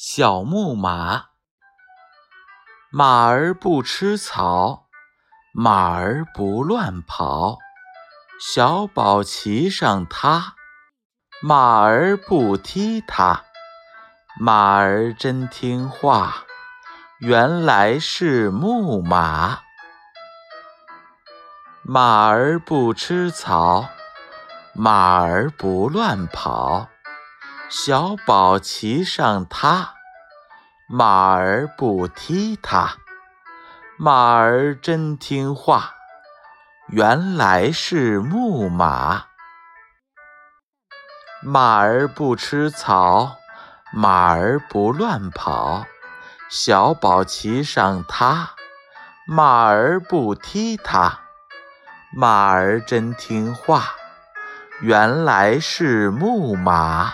小木马，马儿不吃草，马儿不乱跑，小宝骑上它，马儿不踢它，马儿真听话，原来是木马。马儿不吃草，马儿不乱跑，小宝骑上它。马儿不踢它，马儿真听话，原来是木马。马儿不吃草，马儿不乱跑，小宝骑上它，马儿不踢它，马儿真听话，原来是木马。